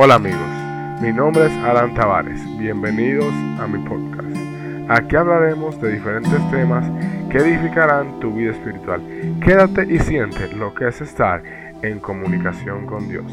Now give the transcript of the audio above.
Hola amigos, mi nombre es Alan Tavares, bienvenidos a mi podcast. Aquí hablaremos de diferentes temas que edificarán tu vida espiritual. Quédate y siente lo que es estar en comunicación con Dios.